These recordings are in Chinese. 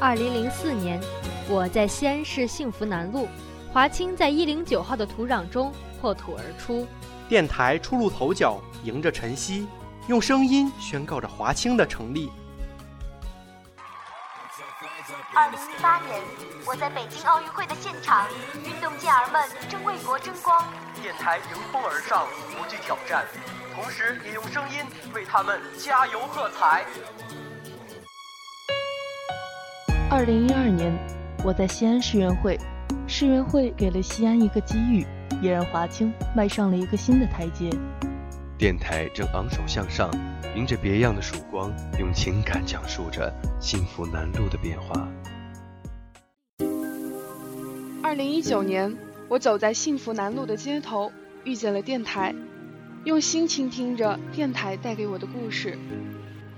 二零零四年，我在西安市幸福南路，华清在一零九号的土壤中破土而出。电台初露头角，迎着晨曦，用声音宣告着华清的成立。二零一八年，我在北京奥运会的现场，运动健儿们正为国争光。电台迎风而上，不惧挑战，同时也用声音为他们加油喝彩。二零一二年，我在西安世园会，世园会给了西安一个机遇，也让华清迈上了一个新的台阶。电台正昂首向上，迎着别样的曙光，用情感讲述着幸福南路的变化。二零一九年，我走在幸福南路的街头，遇见了电台，用心倾听着电台带给我的故事。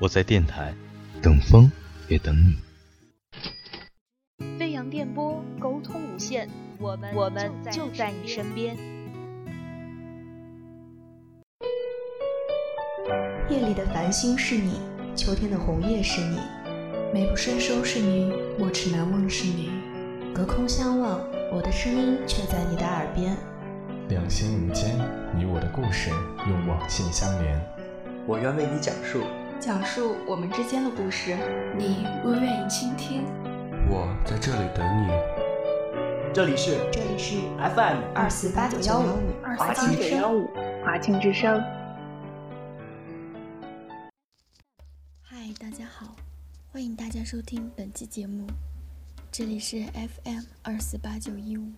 我在电台，等风也等你。电波，沟通无限，我们我们就在你身边。夜里的繁星是你，秋天的红叶是你，美不胜收是你，莫齿难忘是你。隔空相望，我的声音却在你的耳边。两心无间，你我的故事用网线相连。我愿为你讲述，讲述我们之间的故事，你若愿意倾听。我在这里等你。这里是这里是 FM 二四八九幺五华清九幺五华清之声。嗨，大家好，欢迎大家收听本期节目，这里是 FM 二四八九一五，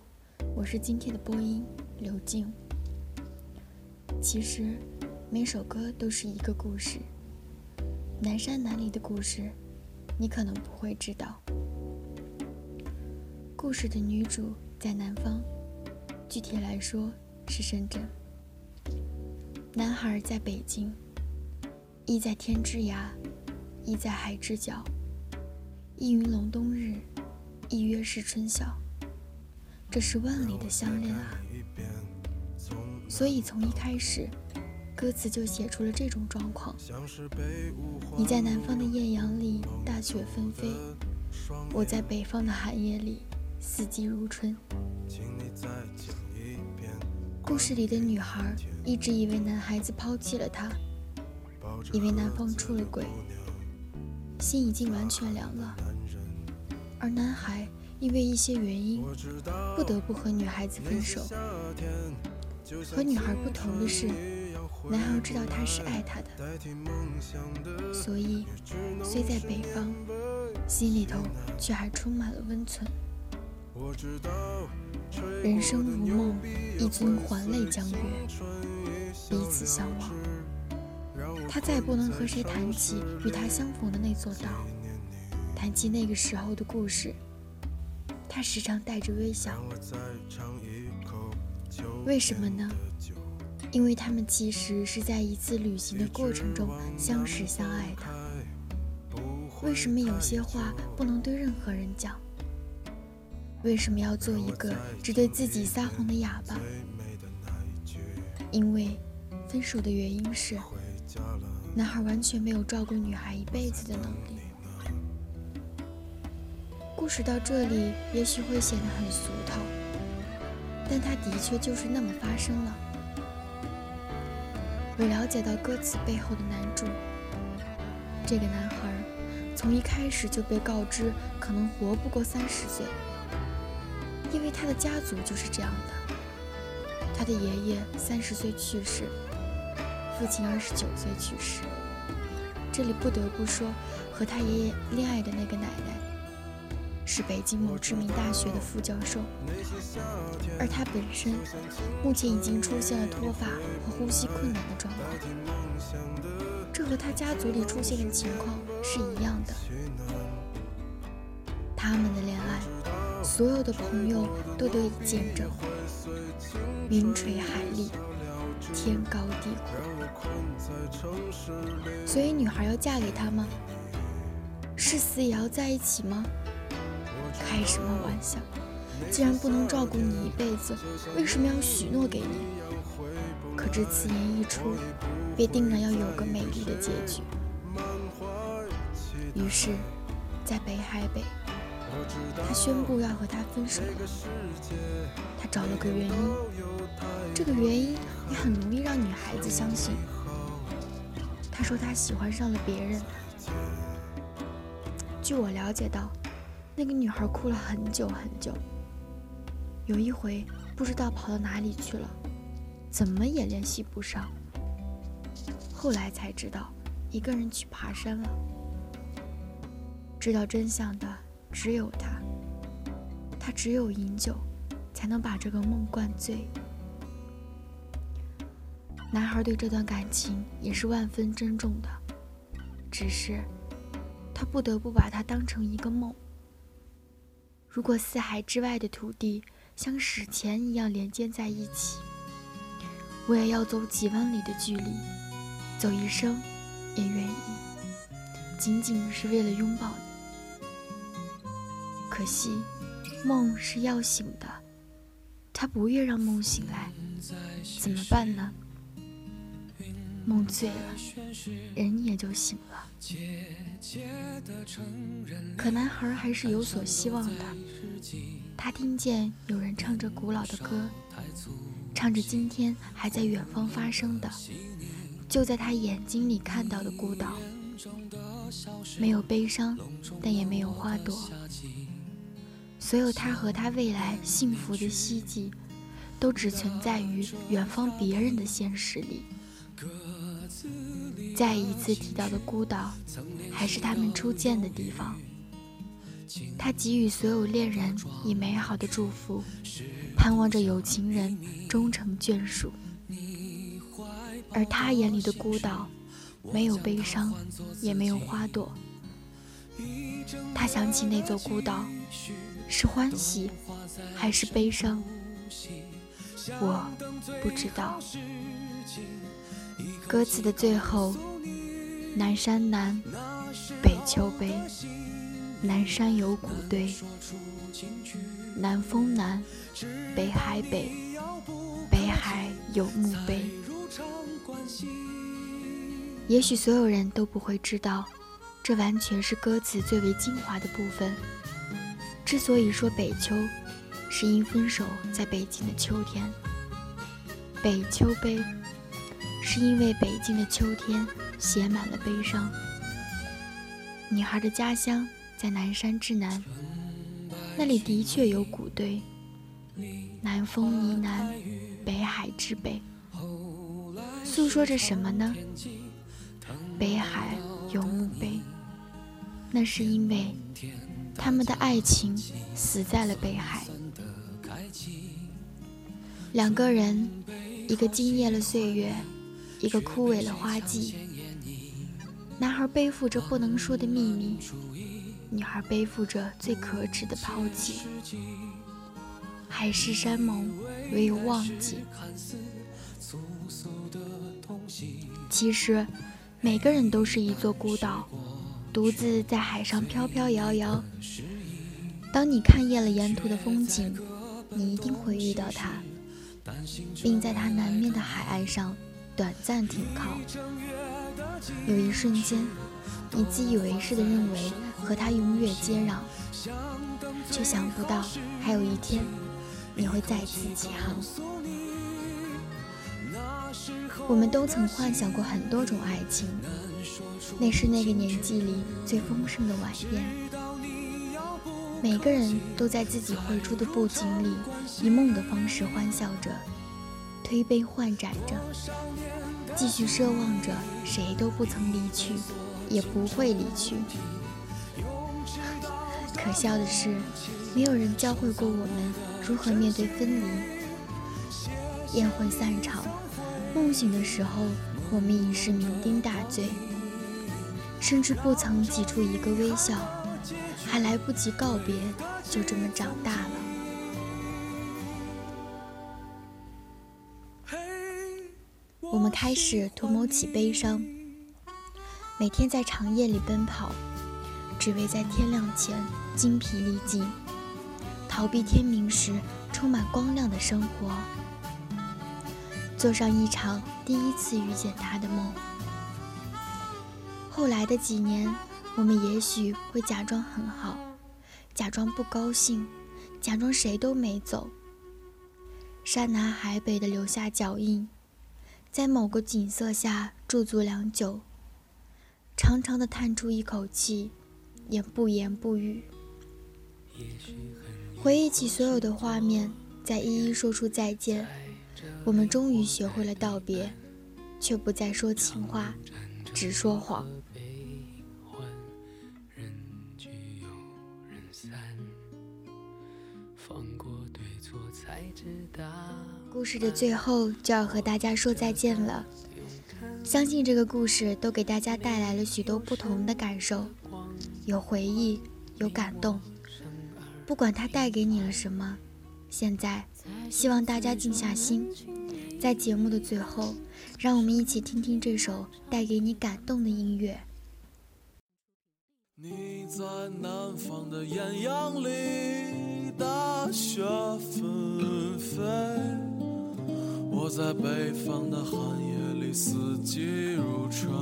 我是今天的播音刘静。其实每首歌都是一个故事，南山南里的故事，你可能不会知道。故事的女主在南方，具体来说是深圳。男孩在北京，亦在天之涯，亦在海之角。一云隆冬日，一约是春晓。这是万里的相恋啊！所以从一开始，歌词就写出了这种状况：你在南方的艳阳里，大雪纷飞；我在北方的寒夜里。四季如春。故事里的女孩一直以为男孩子抛弃了她，以为男方出了轨，心已经完全凉了。而男孩因为一些原因，不得不和女孩子分手。和女孩不同的是，男孩知道她是爱他的，所以虽在北方，心里头却还充满了温存。人生如梦，一尊还酹江月，彼此相望。他再不能和谁谈起与他相逢的那座岛，谈起那个时候的故事。他时常带着微笑。为什么呢？因为他们其实是在一次旅行的过程中相识相爱的。为什么有些话不能对任何人讲？为什么要做一个只对自己撒谎的哑巴？因为分手的原因是，男孩完全没有照顾女孩一辈子的能力。故事到这里也许会显得很俗套，但它的确就是那么发生了。我了解到歌词背后的男主，这个男孩从一开始就被告知可能活不过三十岁。因为他的家族就是这样的，他的爷爷三十岁去世，父亲二十九岁去世。这里不得不说，和他爷爷恋爱的那个奶奶，是北京某知名大学的副教授，而他本身目前已经出现了脱发和呼吸困难的状况，这和他家族里出现的情况是一样的。他们的恋爱。所有的朋友都得以见证，云垂海立，天高地阔。所以女孩要嫁给他吗？誓死也要在一起吗？开什么玩笑！既然不能照顾你一辈子，为什么要许诺给你？可这此言一出，便定然要有个美丽的结局。于是，在北海北。他宣布要和他分手了。他找了个原因，这个原因也很容易让女孩子相信。他说他喜欢上了别人。据我了解到，那个女孩哭了很久很久。有一回不知道跑到哪里去了，怎么也联系不上。后来才知道，一个人去爬山了。知道真相的只有他，他只有饮酒，才能把这个梦灌醉。男孩对这段感情也是万分珍重的，只是。他不得不把它当成一个梦。如果四海之外的土地像史前一样连接在一起，我也要走几万里的距离，走一生也愿意，仅仅是为了拥抱你。可惜，梦是要醒的，他不愿让梦醒来，怎么办呢？梦醉了，人也就醒了。可男孩还是有所希望的。他听见有人唱着古老的歌，唱着今天还在远方发生的，就在他眼睛里看到的孤岛。没有悲伤，但也没有花朵。所有他和他未来幸福的希冀，都只存在于远方别人的现实里。再一次提到的孤岛，还是他们初见的地方。他给予所有恋人以美好的祝福，盼望着有情人终成眷属。而他眼里的孤岛，没有悲伤，也没有花朵。他想起那座孤岛，是欢喜，还是悲伤？我不知道。歌词的最后，南山南，北秋悲。南山有古堆，南风南，北海北，北海有墓碑。也许所有人都不会知道，这完全是歌词最为精华的部分。之所以说北秋，是因分手在北京的秋天。北秋悲。是因为北京的秋天写满了悲伤。女孩的家乡在南山之南，那里的确有古堆。南风呢喃，北海之北，诉说着什么呢？北海有墓碑，那是因为他们的爱情死在了北海。两个人，一个惊艳了岁月。一个枯萎了花季，男孩背负着不能说的秘密，女孩背负着最可耻的抛弃。海誓山盟，唯有忘记。其实，每个人都是一座孤岛，独自在海上飘飘摇摇。当你看厌了沿途的风景，你一定会遇到他，并在他南面的海岸上。短暂停靠，有一瞬间，你自以为是的认为和他永远接壤，却想不到还有一天你会再次起航。我们都曾幻想过很多种爱情，那是那个年纪里最丰盛的晚宴。每个人都在自己绘出的布景里，以梦的方式欢笑着。推杯换盏着，继续奢望着谁都不曾离去，也不会离去。可笑的是，没有人教会过我们如何面对分离。宴会散场，梦醒的时候，我们已是酩酊大醉，甚至不曾挤出一个微笑，还来不及告别，就这么长大了。我们开始图谋起悲伤，每天在长夜里奔跑，只为在天亮前精疲力尽，逃避天明时充满光亮的生活，做上一场第一次遇见他的梦。后来的几年，我们也许会假装很好，假装不高兴，假装谁都没走。山南海北的留下脚印，在某个景色下驻足良久，长长的叹出一口气，也不言不语。回忆起所有的画面，再一一说出再见，我们终于学会了道别，却不再说情话，只说谎。故事的最后就要和大家说再见了，相信这个故事都给大家带来了许多不同的感受，有回忆，有感动。不管它带给你了什么，现在希望大家静下心，在节目的最后，让我们一起听听这首带给你感动的音乐。你在南方的艳阳里，大雪纷飞；我在北方的寒夜里，四季如春。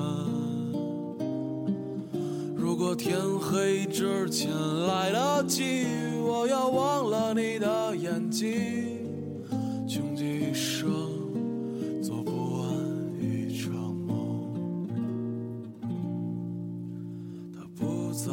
如果天黑之前来得及，我要忘了你的眼睛，穷极一生做不完一场梦不再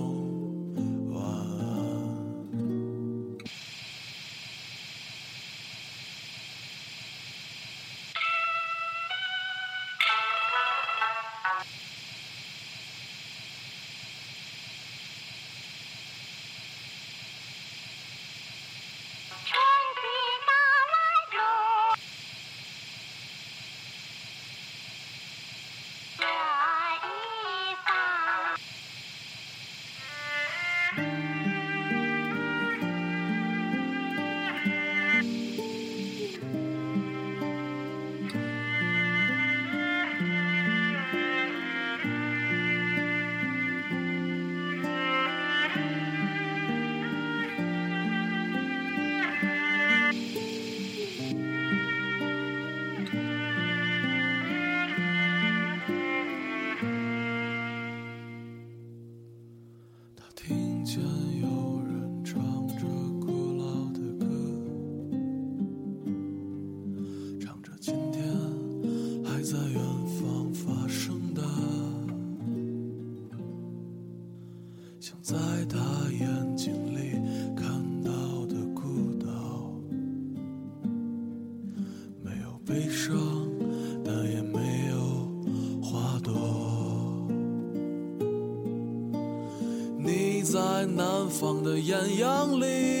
在远方发生的，像在他眼睛里看到的孤岛，没有悲伤，但也没有花朵。你在南方的艳阳里。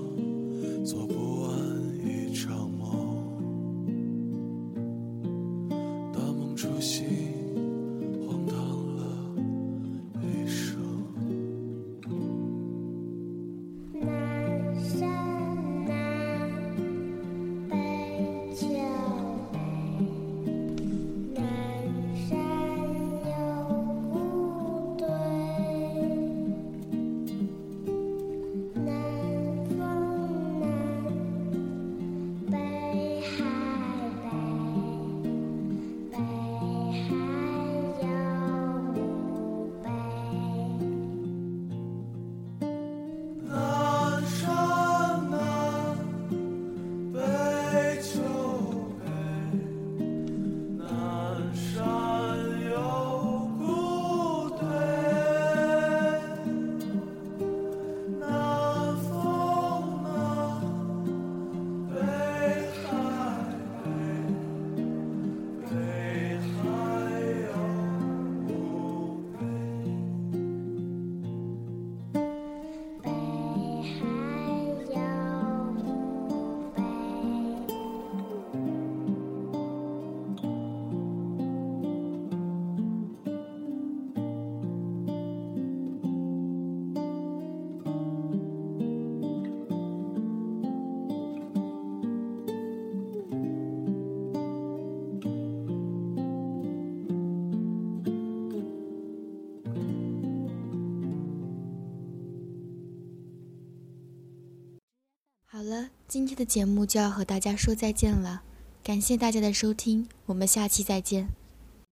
今天的节目就要和大家说再见了，感谢大家的收听，我们下期再见。